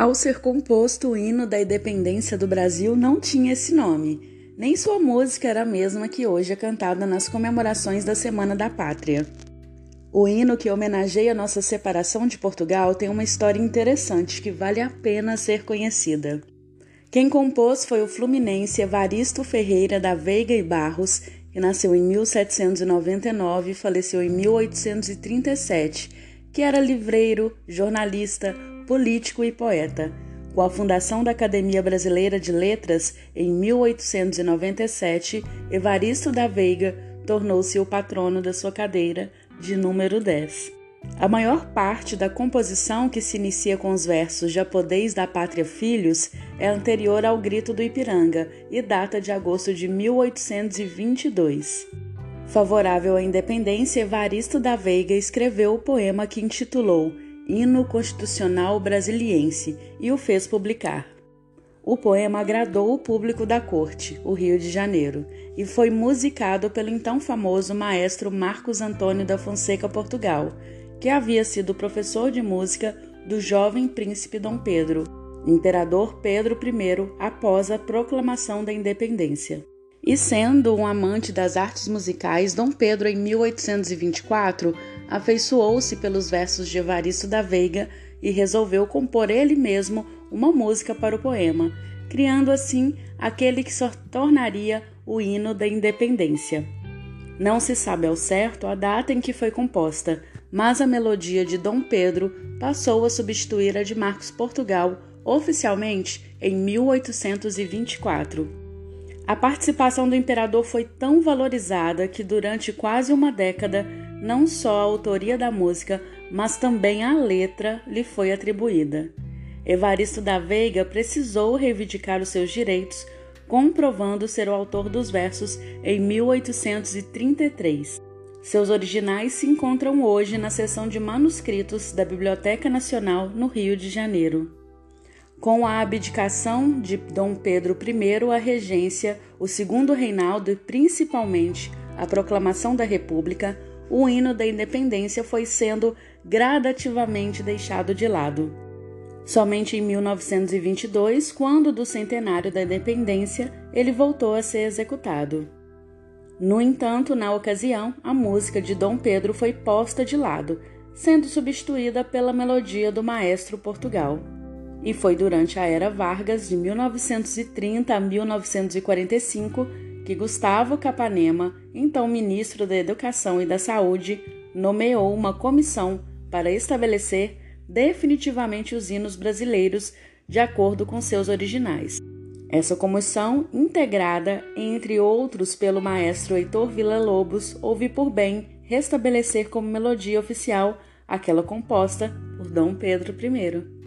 Ao ser composto, o hino da independência do Brasil não tinha esse nome, nem sua música era a mesma que hoje é cantada nas comemorações da Semana da Pátria. O hino que homenageia nossa separação de Portugal tem uma história interessante que vale a pena ser conhecida. Quem compôs foi o fluminense Evaristo Ferreira da Veiga e Barros, que nasceu em 1799 e faleceu em 1837, que era livreiro, jornalista, político e poeta. Com a fundação da Academia Brasileira de Letras em 1897, Evaristo da Veiga tornou-se o patrono da sua cadeira de número 10. A maior parte da composição que se inicia com os versos Japodeis da Pátria Filhos é anterior ao Grito do Ipiranga e data de agosto de 1822. Favorável à independência, Evaristo da Veiga escreveu o poema que intitulou Hino Constitucional Brasiliense e o fez publicar. O poema agradou o público da corte, o Rio de Janeiro, e foi musicado pelo então famoso maestro Marcos Antônio da Fonseca Portugal, que havia sido professor de música do jovem príncipe Dom Pedro, imperador Pedro I, após a proclamação da independência. E sendo um amante das artes musicais, Dom Pedro, em 1824, afeiçoou-se pelos versos de Evaristo da Veiga e resolveu compor ele mesmo uma música para o poema, criando assim aquele que só tornaria o hino da independência. Não se sabe ao certo a data em que foi composta, mas a melodia de Dom Pedro passou a substituir a de Marcos Portugal oficialmente em 1824. A participação do imperador foi tão valorizada que durante quase uma década não só a autoria da música, mas também a letra lhe foi atribuída. Evaristo da Veiga precisou reivindicar os seus direitos, comprovando ser o autor dos versos em 1833. Seus originais se encontram hoje na seção de manuscritos da Biblioteca Nacional, no Rio de Janeiro. Com a abdicação de Dom Pedro I à regência, o segundo reinaldo e principalmente a proclamação da República, o hino da independência foi sendo gradativamente deixado de lado. Somente em 1922, quando do centenário da independência, ele voltou a ser executado. No entanto, na ocasião, a música de Dom Pedro foi posta de lado, sendo substituída pela melodia do maestro Portugal. E foi durante a era Vargas, de 1930 a 1945, que Gustavo Capanema, então ministro da Educação e da Saúde, nomeou uma comissão para estabelecer definitivamente os hinos brasileiros de acordo com seus originais. Essa comissão, integrada, entre outros, pelo maestro Heitor Villa-Lobos, houve por bem restabelecer como melodia oficial aquela composta por Dom Pedro I.